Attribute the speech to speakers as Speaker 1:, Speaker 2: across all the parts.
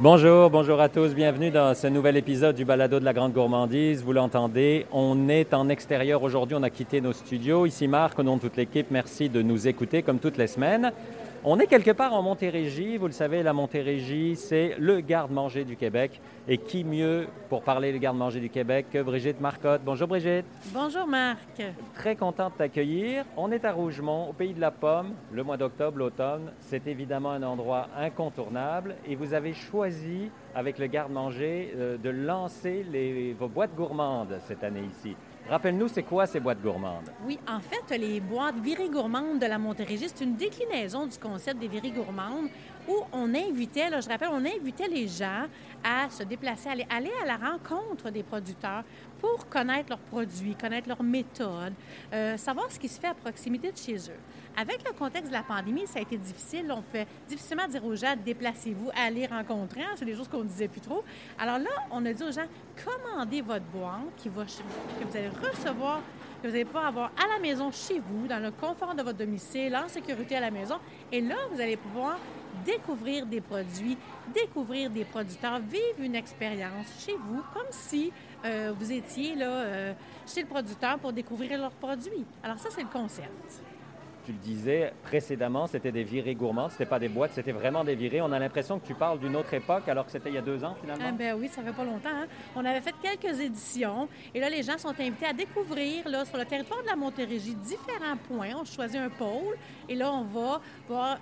Speaker 1: Bonjour, bonjour à tous, bienvenue dans ce nouvel épisode du Balado de la Grande Gourmandise. Vous l'entendez, on est en extérieur aujourd'hui, on a quitté nos studios. Ici Marc, au nom de toute l'équipe, merci de nous écouter comme toutes les semaines. On est quelque part en Montérégie. Vous le savez, la Montérégie, c'est le garde-manger du Québec. Et qui mieux pour parler du garde-manger du Québec que Brigitte Marcotte? Bonjour Brigitte.
Speaker 2: Bonjour Marc.
Speaker 1: Très content de t'accueillir. On est à Rougemont, au pays de la pomme. Le mois d'octobre, l'automne, c'est évidemment un endroit incontournable. Et vous avez choisi, avec le garde-manger, euh, de lancer les, vos boîtes gourmandes cette année ici. Rappelle-nous, c'est quoi ces boîtes gourmandes?
Speaker 2: Oui, en fait, les boîtes virées gourmandes de la Montérégie, c'est une déclinaison du concept des virées gourmandes où on invitait, je rappelle, on invitait les gens à se déplacer, aller, aller à la rencontre des producteurs pour connaître leurs produits, connaître leurs méthodes, euh, savoir ce qui se fait à proximité de chez eux. Avec le contexte de la pandémie, ça a été difficile. On peut difficilement dire aux gens déplacez-vous, allez rencontrer. Hein, c'est des choses qu'on ne disait plus trop. Alors là, on a dit aux gens commandez votre boîte qui que vous allez recevoir que vous allez pouvoir avoir à la maison chez vous, dans le confort de votre domicile, en sécurité à la maison. Et là, vous allez pouvoir découvrir des produits, découvrir des producteurs, vivre une expérience chez vous, comme si euh, vous étiez là, euh, chez le producteur pour découvrir leurs produits. Alors ça, c'est le concept
Speaker 1: tu le disais précédemment, c'était des virées gourmandes, c'était pas des boîtes, c'était vraiment des virées. On a l'impression que tu parles d'une autre époque alors que c'était il y a deux ans finalement.
Speaker 2: Ah ben oui, ça fait pas longtemps. Hein. On avait fait quelques éditions et là, les gens sont invités à découvrir là, sur le territoire de la Montérégie différents points. On choisit un pôle et là, on va,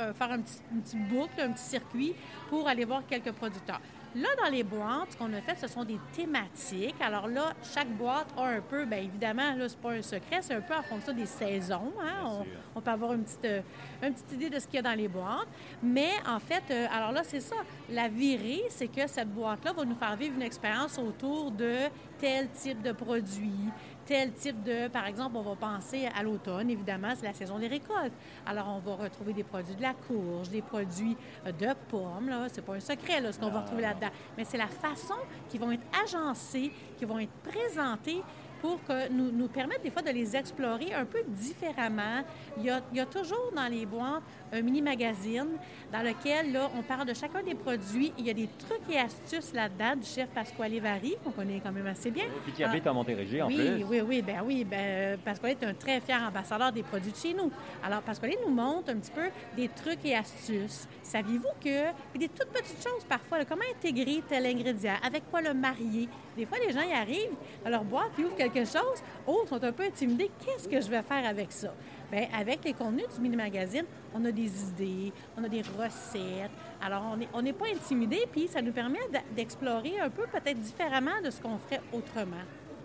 Speaker 2: euh, faire un une petite boucle, un petit circuit pour aller voir quelques producteurs. Là, dans les boîtes, ce qu'on a fait, ce sont des thématiques. Alors là, chaque boîte a un peu, bien évidemment, là, c'est pas un secret, c'est un peu en fonction des saisons. Hein. On, peut avoir une petite, euh, une petite idée de ce qu'il y a dans les boîtes. Mais en fait, euh, alors là, c'est ça. La virée, c'est que cette boîte-là va nous faire vivre une expérience autour de tel type de produit, tel type de, par exemple, on va penser à l'automne, évidemment, c'est la saison des récoltes. Alors, on va retrouver des produits de la courge, des produits euh, de pommes, là, c'est pas un secret, là, ce qu'on va retrouver là-dedans, mais c'est la façon qui vont être agencés, qui vont être présentés pour que nous, nous permettre des fois de les explorer un peu différemment. Il y a, il y a toujours dans les boîtes un mini-magazine dans lequel là, on parle de chacun des produits. Il y a des trucs et astuces là-dedans du chef Pasquale Vary, qu'on connaît quand même assez bien.
Speaker 1: Et puis qui habite en Montérégie, en
Speaker 2: oui,
Speaker 1: plus.
Speaker 2: Oui, oui, ben oui. Ben, Pasquale est un très fier ambassadeur des produits de chez nous. Alors, Pasquale nous montre un petit peu des trucs et astuces. Saviez-vous que... des toutes petites choses parfois, comment intégrer tel ingrédient, avec quoi le marier? Des fois, les gens y arrivent dans leur boîte, ils ouvrent quelque chose, oh, sont un peu intimidés. Qu'est-ce que je vais faire avec ça? Bien, avec les contenus du mini-magazine, on a des idées, on a des recettes. Alors, on n'est pas intimidé, puis ça nous permet d'explorer un peu peut-être différemment de ce qu'on ferait autrement.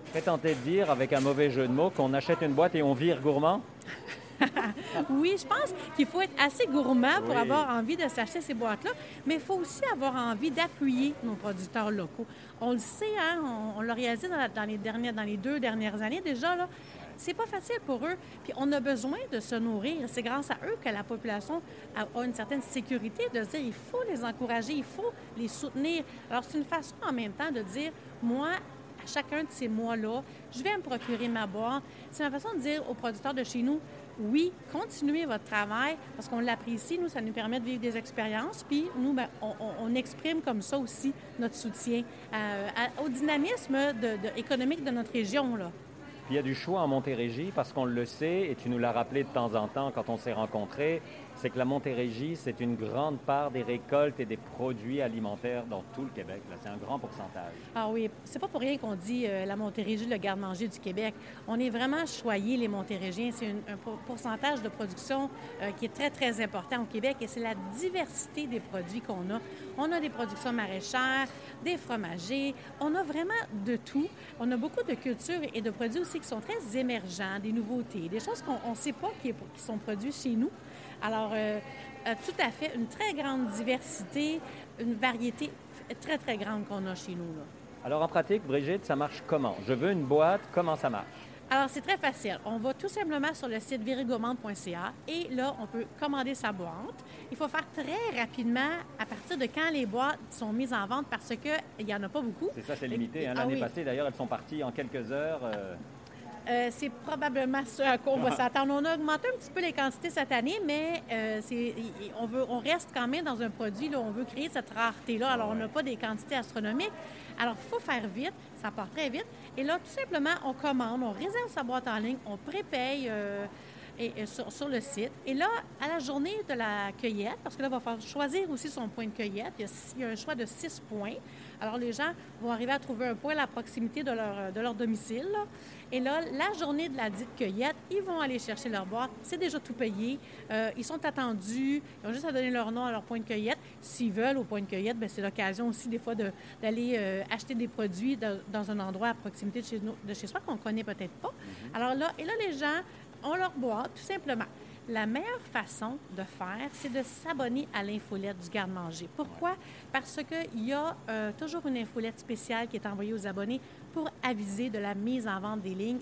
Speaker 1: Je serais tenté de dire, avec un mauvais jeu de mots, qu'on achète une boîte et on vire gourmand?
Speaker 2: oui, je pense qu'il faut être assez gourmand pour avoir envie de s'acheter ces boîtes-là, mais il faut aussi avoir envie d'appuyer nos producteurs locaux. On le sait, hein, on, l'a réalisé dans, les dernières, dans les deux dernières années déjà, là, c'est pas facile pour eux. Puis on a besoin de se nourrir. C'est grâce à eux que la population a, une certaine sécurité de se dire il faut les encourager, il faut les soutenir. Alors c'est une façon en même temps de dire moi, à chacun de ces mois-là, je vais me procurer ma boîte. C'est une façon de dire aux producteurs de chez nous oui, continuez votre travail parce qu'on l'apprécie. Nous, ça nous permet de vivre des expériences. Puis nous, ben, on, exprime comme ça aussi notre soutien euh, au dynamisme économique de notre région.
Speaker 1: Il y a du choix en Montérégie parce qu'on le sait, et tu nous l'as rappelé de temps en temps quand on s'est rencontrés, c'est que la Montérégie, c'est une grande part des récoltes et des produits alimentaires dans tout le Québec. C'est un grand pourcentage.
Speaker 2: Ah oui, c'est pas pour rien qu'on dit euh, la Montérégie, le garde-manger du Québec. On est vraiment choyés, les Montérégiens. C'est un pourcentage de production euh, qui est très, très important au Québec et c'est la diversité des produits qu'on a. On a des productions maraîchères, des fromagers, on a vraiment de tout. On a beaucoup de cultures et de produits aussi qui sont très émergents, des nouveautés, des choses qu'on ne sait pas qui, qui sont produits chez nous. Alors, euh, euh, tout à fait, une très grande diversité, une variété très, très grande qu'on a chez nous. Là.
Speaker 1: Alors, en pratique, Brigitte, ça marche comment? Je veux une boîte, comment ça marche?
Speaker 2: Alors, c'est très facile. On va tout simplement sur le site virigourmande.ca et là, on peut commander sa boîte. Il faut faire très rapidement à partir de quand les boîtes sont mises en vente parce qu'il n'y en a pas beaucoup.
Speaker 1: C'est ça, c'est limité. Hein. Ah L'année passée, d'ailleurs, elles sont parties en quelques heures. Euh,
Speaker 2: euh, c'est probablement ce à quoi on va s'attendre. On a augmenté un petit peu les quantités cette année, mais euh, c'est, on, veut, on reste quand même dans un produit, là, on veut créer cette rareté-là. Alors, on n'a pas des quantités astronomiques. Alors, il faut faire vite, ça part très vite. Et là, tout simplement, on commande, on réserve sa boîte en ligne, on prépaye euh, et, sur, le site. Et là, à la journée de la cueillette, parce que là, il va falloir choisir aussi son point de cueillette, il y a, il y a un choix de six points. Alors, les gens vont arriver à trouver un point à la proximité de leur, de leur domicile. Et là, la journée de la dite cueillette, ils vont aller chercher leur boîte. C'est déjà tout payé. Euh, ils sont attendus. Ils ont juste à donner leur nom à leur point de cueillette. S'ils veulent au point de cueillette, ben, c'est l'occasion aussi des fois d'aller euh, acheter des produits dans un endroit à proximité de chez, de chez soi qu'on ne connaît peut-être pas. Mm-hmm. Alors là, et là, les gens ont leur boîte, tout simplement. La meilleure façon de faire, c'est de s'abonner à l'infolette du garde-manger. Pourquoi? Parce qu'il y a euh, toujours une infolette spéciale qui est envoyée aux abonnés pour aviser de la mise en vente des lignes,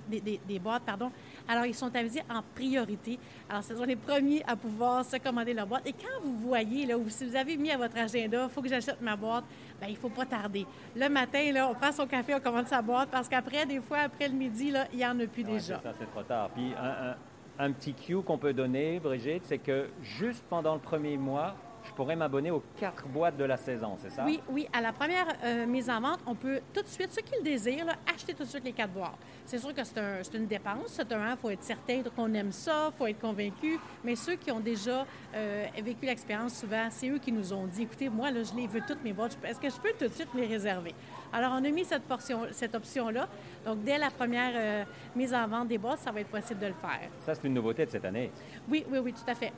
Speaker 2: boîtes, pardon. Alors, ils sont avisés en priorité. Alors, ce sont les premiers à pouvoir se commander leur boîte. Et quand vous voyez, là, ou si vous avez mis à votre agenda, il faut que j'achète ma boîte, bien, il ne faut pas tarder. Le matin, là, on prend son café, on commande sa boîte, parce qu'après, des fois, après le midi, là, il n'y en a plus déjà.
Speaker 1: Ça, c'est trop tard. Puis, un un petit cue qu'on peut donner, Brigitte, c'est que juste pendant le premier mois, je pourrais m'abonner aux quatre boîtes de la saison, c'est ça?
Speaker 2: Oui, oui. À la première euh, mise en vente, on peut tout de suite, ceux qui le désirent, acheter tout de suite les quatre boîtes. C'est sûr que c'est une dépense. C'est un, il faut être certain qu'on aime ça, il faut être convaincu. Mais ceux qui ont déjà euh, vécu l'expérience, souvent, c'est eux qui nous ont dit, écoutez, moi, là, je les veux toutes mes boîtes. Est-ce que je peux tout de suite les réserver? Alors, on a mis cette, portion, cette option-là. Donc, dès la première euh, mise en vente des boîtes, ça va être possible de le faire.
Speaker 1: Ça, c'est une nouveauté de cette année.
Speaker 2: Oui, oui, oui, tout à fait.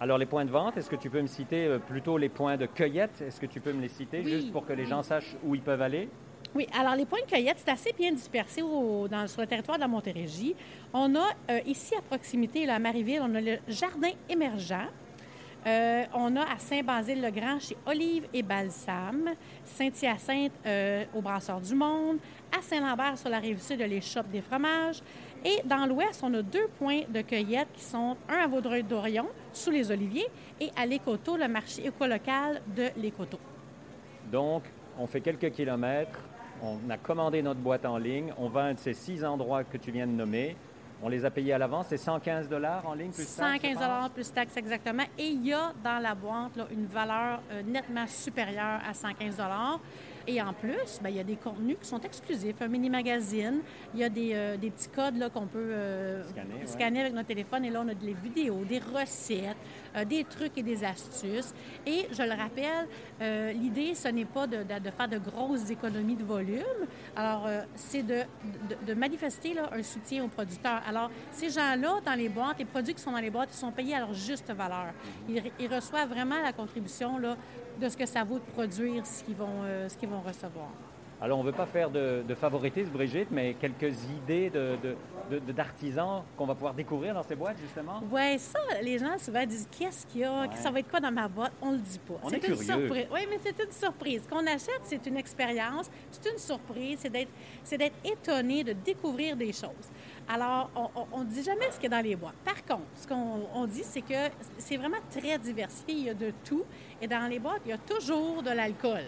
Speaker 1: Alors, les points de vente, est-ce que tu peux me citer euh, plutôt les points de cueillette? Est-ce que tu peux me les citer juste pour que les gens sachent où ils peuvent aller?
Speaker 2: Oui, alors les points de cueillette, c'est assez bien dispersé dans, sur le territoire de la Montérégie. On a euh, ici à proximité, là, à Marieville, on a le jardin émergent. Euh, on a à Saint-Basile-le-Grand chez Olive et Balsam, Saint-Hyacinthe euh, au Brasseur du Monde, à Saint-Lambert sur la rive sud de l'Échoppe des fromages. Et dans l'ouest, on a deux points de cueillette qui sont un à Vaudreuil-Dorion, sous les Oliviers, et à l'Écoto, le marché écolocal de l'Écoto.
Speaker 1: Donc, on fait quelques kilomètres, on a commandé notre boîte en ligne, on va à un de ces six endroits que tu viens de nommer, on les a payés à l'avance. C'est 115 en ligne plus taxes?
Speaker 2: 115 plus taxes, exactement. Et il y a dans la boîte une valeur euh, nettement supérieure à 115 et en plus, bien, il y a des contenus qui sont exclusifs, un mini-magazine. Il y a des, euh, des petits codes qu'on peut euh, scanner, avec notre téléphone. Et là, on a des vidéos, des recettes, euh, des trucs et des astuces. Et je le rappelle, l'idée, ce n'est pas de, de, faire de grosses économies de volume. Alors, c'est de, de, manifester là, un soutien aux producteurs. Alors, ces gens-là, dans les boîtes, les produits qui sont dans les boîtes, ils sont payés à leur juste valeur. Ils, ils reçoivent vraiment la contribution là, de ce que ça vaut de produire ce qu'ils vont, ce qu'ils vont recevoir.
Speaker 1: Alors, on ne veut pas faire de, de, favoritisme, Brigitte, mais quelques idées d'artisans qu'on va pouvoir découvrir dans ces boîtes, justement?
Speaker 2: Oui, ça, les gens souvent disent qu'est-ce qu'il y a, ça va être quoi dans ma boîte? On ne le dit pas.
Speaker 1: On est,
Speaker 2: une
Speaker 1: surprise.
Speaker 2: Oui, mais c'est une surprise. Ce qu'on achète, c'est une expérience, c'est une surprise, c'est d'être étonné de découvrir des choses. Alors, on ne dit jamais ce qu'il y a dans les boîtes. Par contre, ce qu'on dit, c'est que c'est vraiment très diversifié. Il y a de tout. Et dans les boîtes, il y a toujours de l'alcool.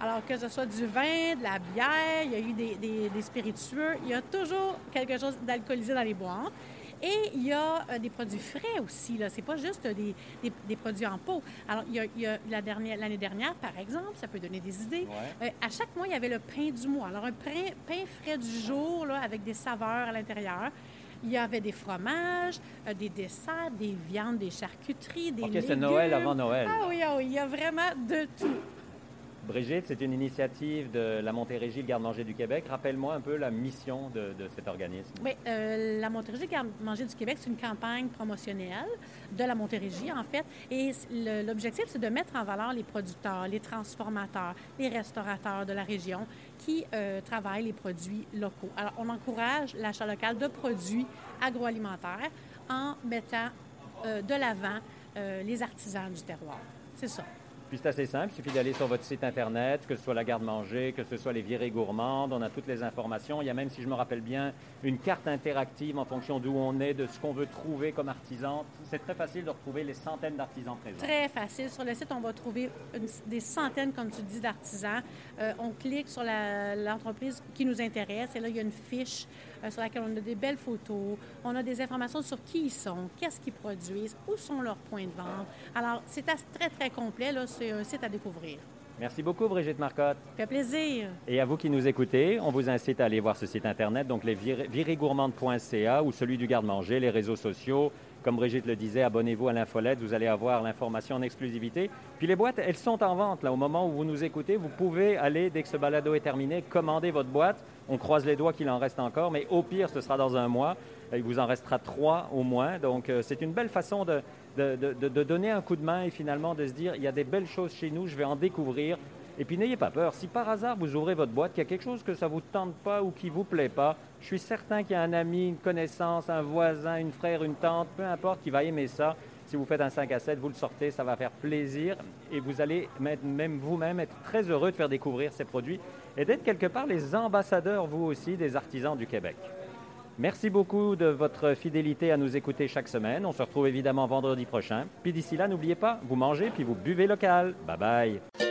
Speaker 2: Alors, que ce soit du vin, de la bière, il y a eu des, spiritueux, il y a toujours quelque chose d'alcoolisé dans les boîtes. Et il y a euh, des produits frais aussi. Ce n'est pas juste des, produits en pot. Alors, il y a, l'année dernière, par exemple, ça peut donner des idées. Euh, à chaque mois, il y avait le pain du mois. Alors, un pain, pain frais du jour là, avec des saveurs à l'intérieur. Il y avait des fromages, euh, des desserts, des viandes, des charcuteries, des
Speaker 1: OK, c'est Noël avant Noël.
Speaker 2: Ah oui, ah oui, il y a vraiment de tout.
Speaker 1: Brigitte, c'est une initiative de la Montérégie, le Garde-Manger du Québec. Rappelle-moi un peu la mission de, cet organisme.
Speaker 2: Oui, euh, la Montérégie, le Garde-Manger du Québec, c'est une campagne promotionnelle de la Montérégie, en fait. Et l'objectif, c'est de mettre en valeur les producteurs, les transformateurs, les restaurateurs de la région qui euh, travaillent les produits locaux. Alors, on encourage l'achat local de produits agroalimentaires en mettant euh, de l'avant les artisans du terroir. C'est ça.
Speaker 1: Puis c'est assez simple, il suffit d'aller sur votre site Internet, que ce soit la garde-manger, que ce soit les virées gourmandes, on a toutes les informations. Il y a même, si je me rappelle bien, une carte interactive en fonction d'où on est, de ce qu'on veut trouver comme artisan. C'est très facile de retrouver les centaines d'artisans présents.
Speaker 2: Très facile. Sur le site, on va trouver des centaines, comme tu dis, d'artisans. Euh, on clique sur l'entreprise qui nous intéresse et là, il y a une fiche sur laquelle on a des belles photos, on a des informations sur qui ils sont, qu'est-ce qu'ils produisent, où sont leurs points de vente. Alors, c'est très, très complet. C'est un site à découvrir.
Speaker 1: Merci beaucoup, Brigitte Marcotte.
Speaker 2: Ça fait plaisir.
Speaker 1: Et à vous qui nous écoutez, on vous incite à aller voir ce site Internet, donc les virégourmandes.ca ou celui du garde-manger, les réseaux sociaux. Comme Brigitte le disait, abonnez-vous à l'infolette, vous allez avoir l'information en exclusivité. Puis les boîtes, elles sont en vente. Là, au moment où vous nous écoutez, vous pouvez aller, dès que ce balado est terminé, commander votre boîte. On croise les doigts qu'il en reste encore, mais au pire, ce sera dans un mois. Il vous en restera trois au moins. Donc, euh, c'est une belle façon de, de, donner un coup de main et finalement de se dire, il y a des belles choses chez nous, je vais en découvrir. Et puis n'ayez pas peur, si par hasard vous ouvrez votre boîte, qu'il y a quelque chose que ça ne vous tente pas ou qui ne vous plaît pas, je suis certain qu'il y a un ami, une connaissance, un voisin, une frère, une tante, peu importe, qui va aimer ça. Si vous faites un 5 à 7, vous le sortez, ça va faire plaisir et vous allez même vous-même être très heureux de faire découvrir ces produits et d'être quelque part les ambassadeurs, vous aussi, des artisans du Québec. Merci beaucoup de votre fidélité à nous écouter chaque semaine. On se retrouve évidemment vendredi prochain. Puis d'ici là, n'oubliez pas, vous mangez puis vous buvez local. Bye bye.